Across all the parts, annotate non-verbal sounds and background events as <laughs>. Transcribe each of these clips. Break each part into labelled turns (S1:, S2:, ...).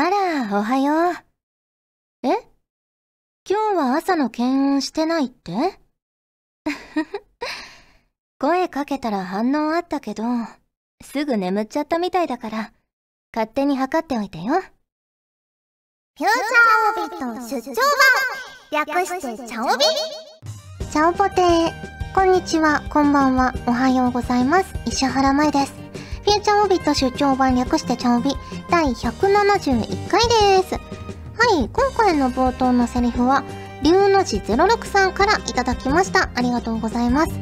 S1: あら、おはよう。え？今日は朝の検温してないって？<laughs> 声かけたら反応あったけど、すぐ眠っちゃったみたいだから、勝手に測っておいてよ。
S2: フューチャーオビット出張版略してチャオビ？チャオポテー。こんにちは、こんばんは、おはようございます。石原舞です。フューチャオビット出張版略してチャオビ第171回です。はい、今回の冒頭のセリフは、龍の字06さんからいただきました。ありがとうございます。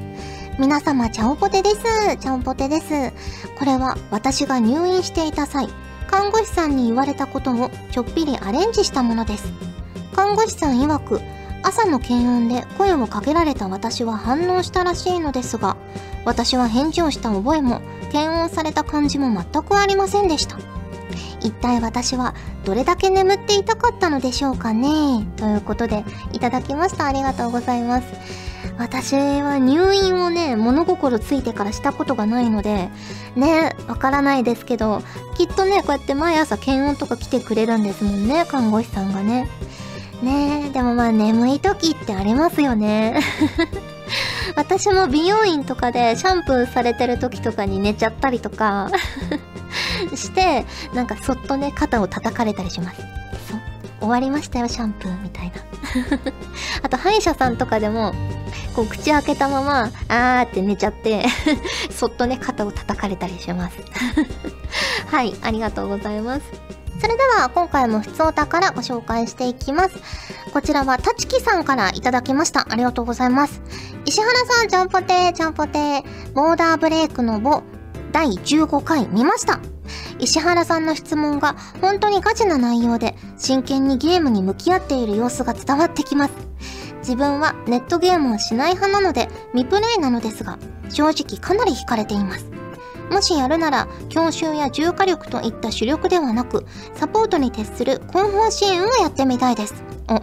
S2: 皆様、チャオポテです。チャオポテです。これは私が入院していた際、看護師さんに言われたことをちょっぴりアレンジしたものです。看護師さん曰く、朝の検温で声をかけられた私は反応したらしいのですが、私は返事をした覚えも、検温された感じも全くありませんでした。一体私はどれだけ眠っていたかったのでしょうかねということで、いただきました。ありがとうございます。私は入院をね、物心ついてからしたことがないので、ね、わからないですけど、きっとね、こうやって毎朝検温とか来てくれるんですもんね、看護師さんがね。ねえでもまあ眠い時ってありますよね。私も美容院とかでシャンプーされてる時とかに寝ちゃったりとか <laughs> して、なんかそっとね、肩を叩かれたりします。終わりましたよ、シャンプーみたいな。<laughs> あと、歯医者さんとかでも、こう、口開けたまま、あーって寝ちゃって <laughs> そっとね、肩を叩かれたりしますはい、ありがとうございます。それでは、今回も普通お宝からご紹介していきます。こちらは、たちきさんからいただきました。ありがとうございます。石原さん、ちゃんぽてー、ちゃんぽてー、ボーダーブレイクのボ、第15回見ました。石原さんの質問が本当にガチな内容で真剣にゲームに向き合っている様子が伝わってきます。自分はネットゲームをしない派なので未プレイなのですが正直かなり惹かれています。もしやるなら強襲や重火力といった主力ではなくサポートに徹する後方支援をやってみたいです。お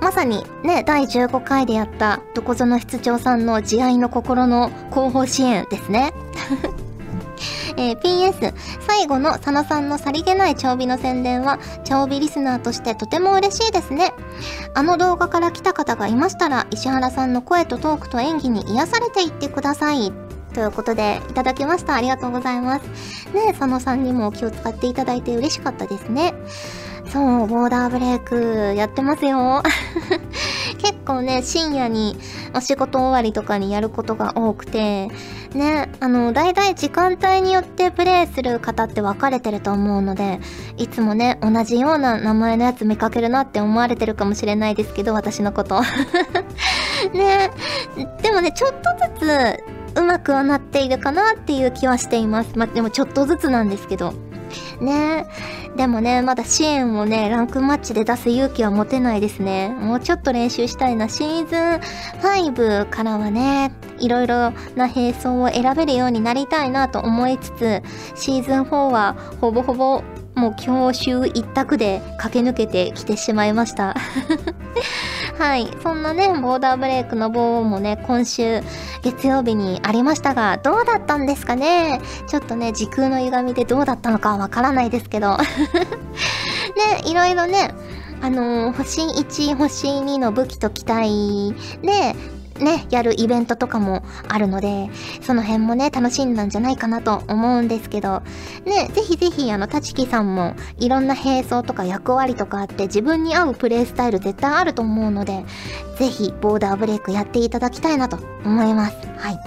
S2: まさにね、第15回でやったどこぞの室長さんの慈愛の心の後方支援ですね。<laughs> えー、PS、最後の佐野さんのさりげない調美の宣伝は、調美リスナーとしてとても嬉しいですね。あの動画から来た方がいましたら、石原さんの声とトークと演技に癒されていってください。ということで、いただきました。ありがとうございます。ね佐野さんにも気を使っていただいて嬉しかったですね。そう、ボーダーブレイクやってますよ。<laughs> 結構ね、深夜にお仕事終わりとかにやることが多くて、ね、あの、大体時間帯によってプレイする方って分かれてると思うので、いつもね、同じような名前のやつ見かけるなって思われてるかもしれないですけど、私のこと。<laughs> ね、でもね、ちょっとずつ、うまくはなっているかなっていう気はしています。まあ、でもちょっとずつなんですけど。ねでもね、まだ支援をね、ランクマッチで出す勇気は持てないですね。もうちょっと練習したいな。シーズン5からはね、いろいろな並走を選べるようになりたいなと思いつつ、シーズン4はほぼほぼもう教習一択で駆け抜けてきてしまいました。はい。そんなね、ボーダーブレイクの棒もね、今週月曜日にありましたが、どうだったんですかね？ちょっとね、時空の歪みでどうだったのかわからないですけど。<laughs> ね、いろいろね、あのー、星1、星2の武器と機体で、ね、やるイベントとかもあるので、その辺もね、楽しんだんじゃないかなと思うんですけど、ね、ぜひぜひ、あの、たちきさんも、いろんな並走とか役割とかあって、自分に合うプレイスタイル絶対あると思うので、ぜひ、ボーダーブレイクやっていただきたいなと思います。はい。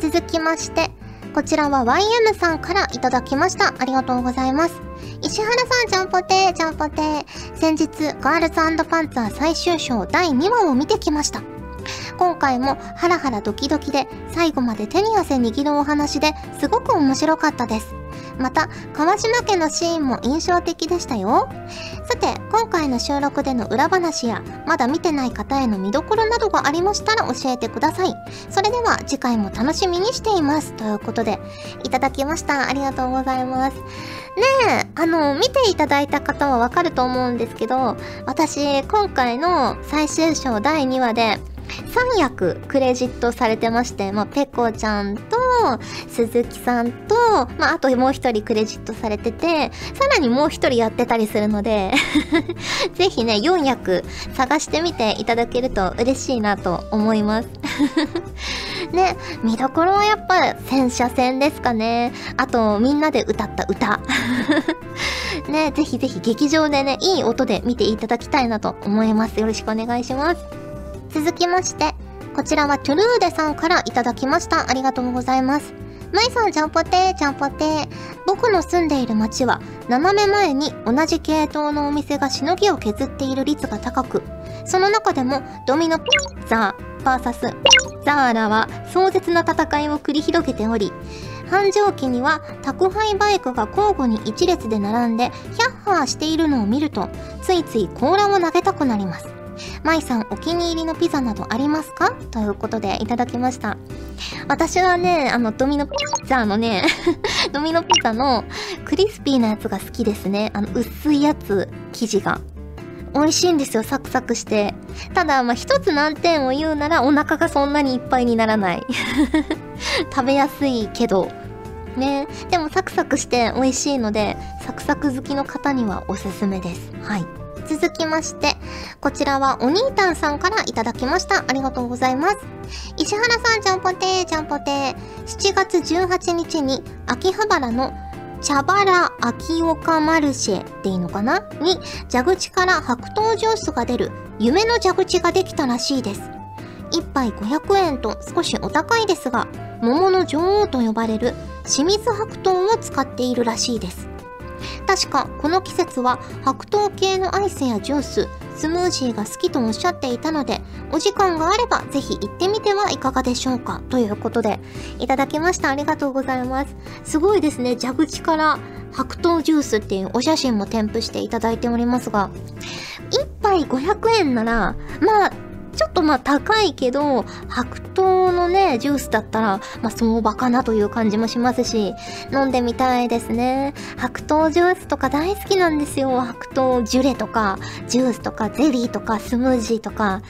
S2: 続きまして、こちらは YM さんからいただきました。ありがとうございます。石原さん、ちゃんぽてー、ちゃんぽてー。先日、ガールズパンツァー最終章第2話を見てきました。今回もハラハラドキドキで最後まで手に汗握るお話ですごく面白かったです。また、川島家のシーンも印象的でしたよ。さて、今回の収録での裏話や、まだ見てない方への見どころなどがありましたら教えてください。それでは次回も楽しみにしています。ということで、いただきました。ありがとうございます。ねえ、あの、見ていただいた方はわかると思うんですけど、私、今回の最終章第2話で、3役クレジットされてまして、まあ、ペコちゃんと、鈴木さんと、まあ、あともう一人クレジットされてて、さらにもう一人やってたりするので <laughs> ぜひね、4役探してみていただけると嬉しいなと思います <laughs> ね、見どころはやっぱ戦車戦ですかね。あと、みんなで歌った歌。<laughs> ね、ぜひぜひ劇場でね、いい音で見ていただきたいなと思います。よろしくお願いします。続きまして、こちらはトゥルーデさんからいただきました。ありがとうございます。まいさん、ちゃんぽてー、ちゃんぽてー。僕の住んでいる町は、斜め前に同じ系統のお店がしのぎを削っている率が高く、その中でもドミノピッツァ VS ザーラは壮絶な戦いを繰り広げており、繁盛期には宅配バイクが交互に一列で並んでヒャッハーしているのを見るとついつい甲羅を投げたくなります。舞さんお気に入りのピザなどありますか？ということでいただきました。私はね、あのドミノピザのね <laughs> ドミノピザのクリスピーなやつが好きですね。あの薄いやつ、生地が。美味しいんですよ、サクサクして。ただ、まあ、一つ難点を言うなら、お腹がそんなにいっぱいにならない。<laughs> 食べやすいけど。ね。でも、サクサクして美味しいので、サクサク好きの方にはおすすめです。はい。続きまして、こちらはお兄たんさんからいただきました。ありがとうございます。石原さん、ちゃんぽてー、ちゃんぽてー。7月18日に、秋葉原の茶原秋岡マルシェでいいのかな？に蛇口から白桃ジュースが出る夢の蛇口ができたらしいです。1杯500円と少しお高いですが、桃の女王と呼ばれる清水白桃を使っているらしいです。確かこの季節は白桃系のアイスやジュース、スムージーが好きとおっしゃっていたので、お時間があればぜひ行ってみてはいかがでしょうか？ということで、いただきました。ありがとうございます。すごいですね。蛇口から白桃ジュースっていうお写真も添付していただいておりますが、1杯500円なら、まあ、ちょっとまあ高いけど、白桃のね、ジュースだったら、まあ相場かなという感じもしますし、飲んでみたいですね。白桃ジュースとか大好きなんですよ。白桃ジュレとか、ジュースとか、ゼリーとか、スムージーとか、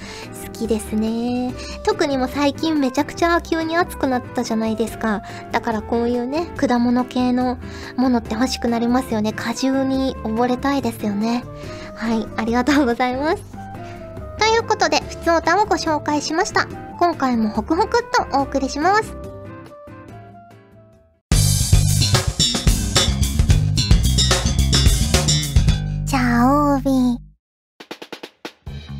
S2: 好きですね。特にも最近めちゃくちゃ急に暑くなったじゃないですか。だからこういうね、果物系のものって欲しくなりますよね。果汁に溺れたいですよね。はい、ありがとうございます。ということで、つおたをご紹介しました。今回もホクホクっとお送りします。チャオービー。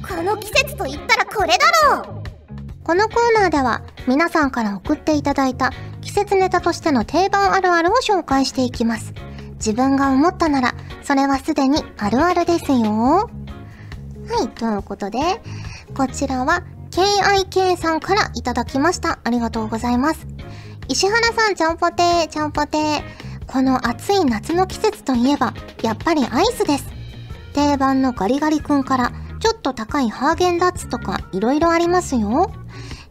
S2: この季節と言ったらこれだろうこのコーナーでは皆さんから送っていただいた季節ネタとしての定番あるあるを紹介していきます。自分が思ったなら、それはすでにあるあるですよ。はい、ということで、こちらは KIK さんからいただきました。ありがとうございます。石原さん、ちゃんぽてー、ちゃんぽてー。この暑い夏の季節といえば、やっぱりアイスです。定番のガリガリ君から、ちょっと高いハーゲンダッツとか色々ありますよ。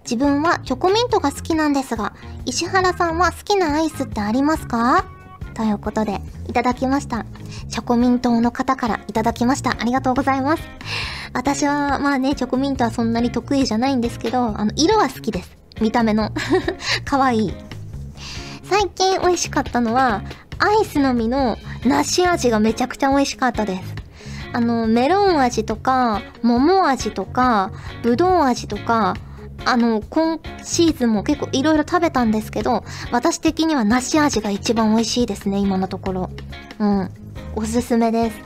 S2: 自分はチョコミントが好きなんですが、石原さんは好きなアイスってありますか？ということで、いただきました。チョコミントの方からいただきました。ありがとうございます。私は、まあね、チョコミントはそんなに得意じゃないんですけど、あの、色は好きです。見た目の。かわいい。最近美味しかったのは、アイスの実の梨味がめちゃくちゃ美味しかったです。あの、メロン味とか、桃味とか、ぶどう味とか、あの、今シーズンも結構いろいろ食べたんですけど、私的には梨味が一番美味しいですね、今のところ。うん。おすすめです。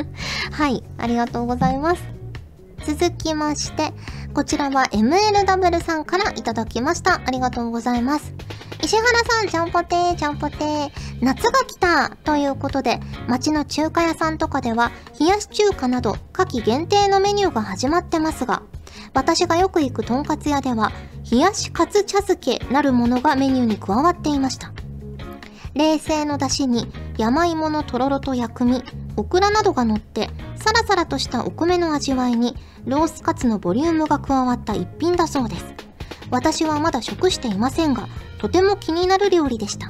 S2: <laughs> はい、ありがとうございます。続きまして、こちらは MLW さんからいただきました。ありがとうございます。石原さん、ちゃんぽてー、ちゃんぽてー。夏が来たということで、街の中華屋さんとかでは、冷やし中華など、夏季限定のメニューが始まってますが、私がよく行くとんかつ屋では、冷やしカツ茶漬けなるものがメニューに加わっていました。冷製の出汁に山芋のとろろと薬味、オクラなどが乗って、サラサラとしたお米の味わいに、ロースカツのボリュームが加わった一品だそうです。私はまだ食していませんが、とても気になる料理でした。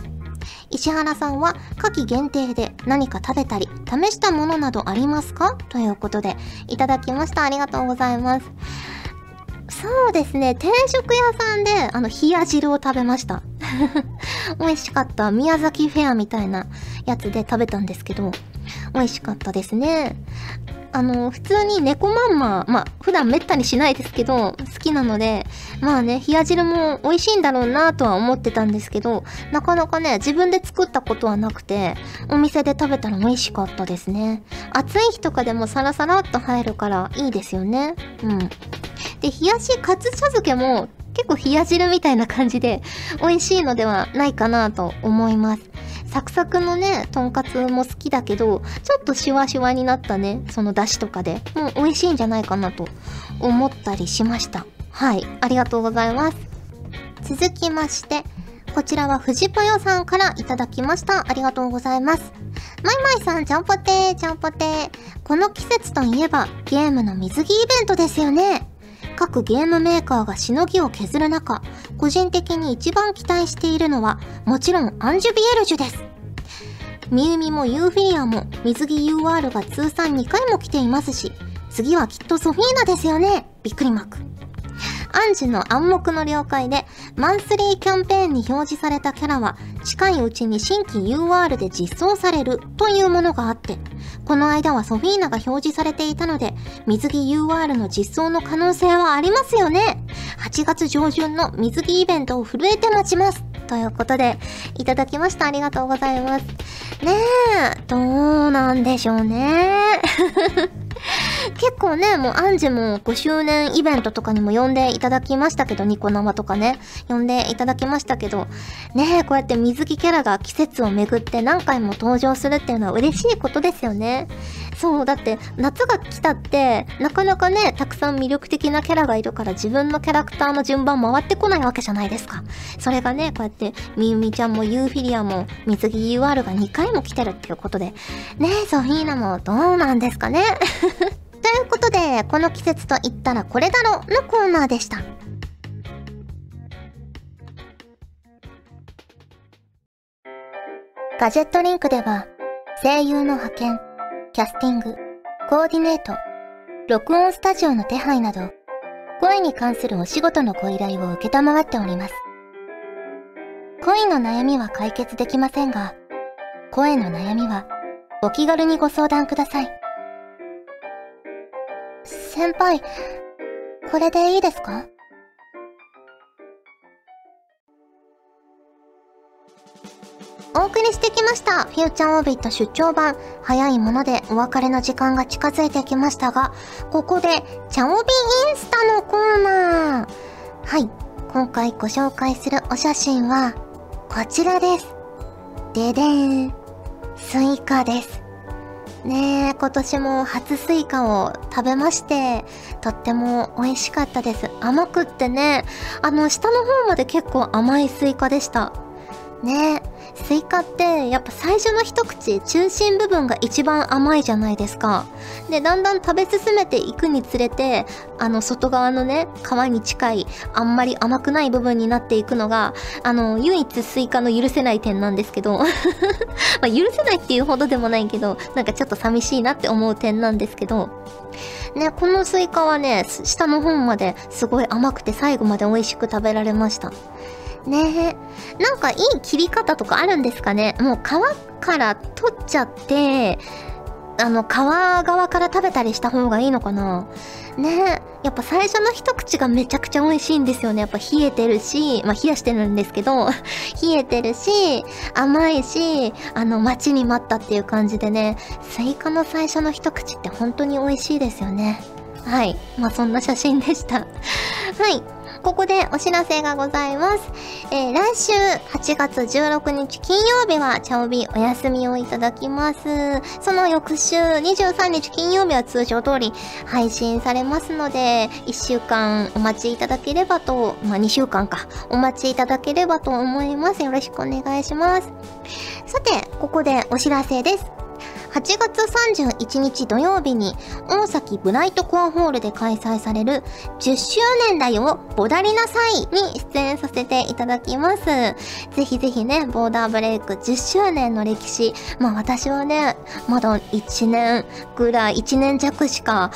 S2: 石原さんは夏季限定で何か食べたり試したものなどありますか？ということでいただきました。ありがとうございます。そうですね。定食屋さんで、あの、冷や汁を食べました。<laughs> 美味しかった。宮崎フェアみたいなやつで食べたんですけど、美味しかったですね。あの、普通に猫まんま、まあ、普段めったにしないですけど、好きなので、まあね、冷や汁も美味しいんだろうなとは思ってたんですけど、なかなかね、自分で作ったことはなくて、お店で食べたら美味しかったですね。暑い日とかでもサラサラっと入るからいいですよね。うん。で、冷やしカツ茶漬けも結構冷や汁みたいな感じで美味しいのではないかなと思います。サクサクのね、とんかつも好きだけど、ちょっとシワシワになったね、その出汁とかで、もう美味しいんじゃないかなと思ったりしました。はい、ありがとうございます。続きまして、こちらは藤ぽよさんからいただきました。ありがとうございます。マイマイさん、ちゃんぽてー、ちゃんぽてー。この季節といえば、ゲームの水着イベントですよね。各ゲームメーカーがしのぎを削る中、個人的に一番期待しているのは、もちろんアンジュビエルジュです。ミユミもユーフィリアも水着 UR が通算2回も来ていますし、次はきっとソフィーナですよねびっくりマーク。アンジュの暗黙の了解で、マンスリーキャンペーンに表示されたキャラは、近いうちに新規 UR で実装されるというものがあって、この間はソフィーナが表示されていたので、水着 UR の実装の可能性はありますよね !8 月上旬の水着イベントを震えて待ちますということで、いただきました。ありがとうございます。ねえ、どうなんでしょうね。結構ね、もうアンジュも5周年イベントとかにも呼んでいただきましたけど、ニコ生とかね、呼んでいただきましたけど、ねえ、こうやって水着キャラが季節をめぐって何回も登場するっていうのは嬉しいことですよね。そう、だって夏が来たって、なかなかね、たくさん魅力的なキャラがいるから自分のキャラクターの順番回ってこないわけじゃないですか。それがね、こうやってみゆみちゃんもユーフィリアも水着 UR が2回も来てるっていうことで、ねえ、ソフィーナもどうなんですかねということで、この季節と言ったらこれだろのコーナーでした。ガジェットリンクでは、声優の派遣、キャスティング、コーディネート、録音スタジオの手配など、声に関するお仕事のご依頼を受けたまわっております。恋の悩みは解決できませんが、声の悩みはお気軽にご相談ください。先輩、これでいいですか？お送りしてきました。フューチャーオービット出張版。早いものでお別れの時間が近づいてきましたが、ここで、チャオビインスタのコーナー。はい。今回ご紹介するお写真は、こちらです。ででーん。スイカです。ねえ、今年も初スイカを食べまして、とっても美味しかったです。甘くってね、あの、下の方まで結構甘いスイカでした。ねえスイカってやっぱ最初の一口中心部分が一番甘いじゃないですか。でだんだん食べ進めていくにつれてあの外側のね皮に近いあんまり甘くない部分になっていくのがあの唯一スイカの許せない点なんですけど。<laughs> まあ許せないっていうほどでもないけどなんかちょっと寂しいなって思う点なんですけど。ねこのスイカはね下の方まですごい甘くて最後まで美味しく食べられました。ねえ。なんかいい切り方とかあるんですかね？もう皮から取っちゃって、あの、皮側から食べたりした方がいいのかな？ねえ。やっぱ最初の一口がめちゃくちゃ美味しいんですよね。やっぱ冷えてるし、まあ冷やしてるんですけど、<laughs> 冷えてるし、甘いし、あの、待ちに待ったっていう感じでね、スイカの最初の一口って本当に美味しいですよね。はい。まあそんな写真でした。はい。ここでお知らせがございます。えー、来週8月16日金曜日はチャオビお休みをいただきます。その翌週23日金曜日は通常通り配信されますので、1週間お待ちいただければと、まあ、2週間か、お待ちいただければと思います。よろしくお願いします。さて、ここでお知らせです。8月31日土曜日に大崎ブライトコアホールで開催される10周年だよボダリなさいに出演させていただきます。ぜひぜひね、ボーダーブレイク10周年の歴史。まあ私はね、まだ1年ぐらい、1年弱しか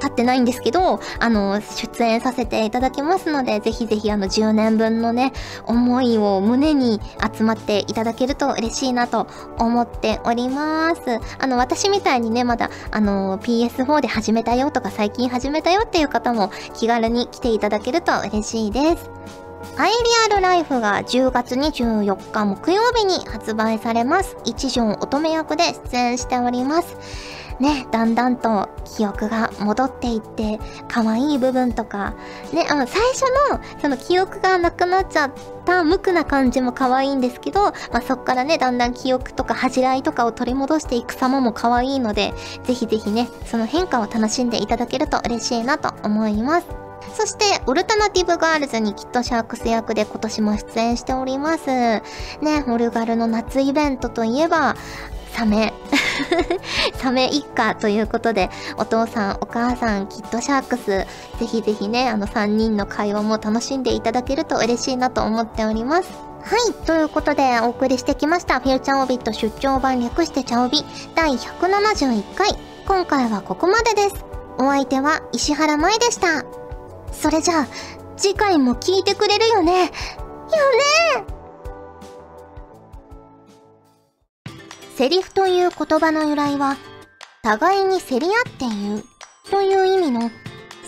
S2: 経ってないんですけど、あの、出演させていただきますので、ぜひぜひあの10年分のね、思いを胸に集まっていただけると嬉しいなと思っております。あの、私みたいにね、まだ、あの、PS4 で始めたよとか最近始めたよっていう方も気軽に来ていただけると嬉しいです。アイリアルライフが10月24日木曜日に発売されます。一条乙女役で出演しております。ね、だんだんと記憶が戻っていって、可愛い部分とか、ね、あの、最初の、その記憶がなくなっちゃった無垢な感じも可愛いんですけど、まあ、そっからね、だんだん記憶とか恥じらいとかを取り戻していく様も可愛いので、ぜひぜひね、その変化を楽しんでいただけると嬉しいなと思います。そして、オルタナティブガールズにきっとシャークス役で今年も出演しております。ね、オルガルの夏イベントといえば、サメ。<laughs> サメ一家ということで、お父さん、お母さん、きっとシャークス、ぜひぜひね、あの3人の会話も楽しんでいただけると嬉しいなと思っております。はい。ということで、お送りしてきました、フューチャーオビット出張版略してチャオビ第171回。今回はここまでです。お相手は石原舞でした。それじゃあ、次回も聞いてくれるよね。よねセリフという言葉の由来は、互いに競り合って言うという意味の、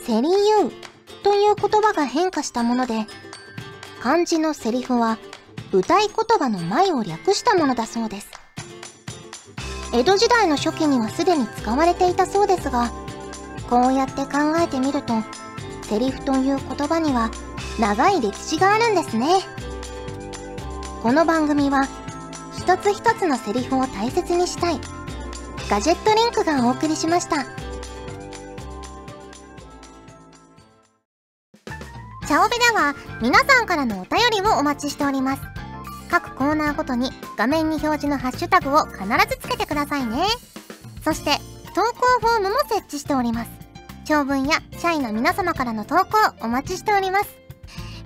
S2: 競り言うという言葉が変化したもので、漢字のセリフは、舞台言葉の前を略したものだそうです。江戸時代の初期にはすでに使われていたそうですが、こうやって考えてみると、セリフという言葉には長い歴史があるんですね。この番組は一つ一つのセリフを大切にしたいガジェットリンクがお送りしました。チャオベでは皆さんからのお便りをお待ちしております。各コーナーごとに画面に表示のハッシュタグを必ずつけてくださいね。そして投稿フォームも設置しております。長文や社員の皆様からの投稿お待ちしております。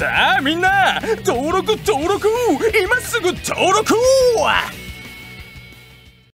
S3: さあみんな登録登録今すぐ登録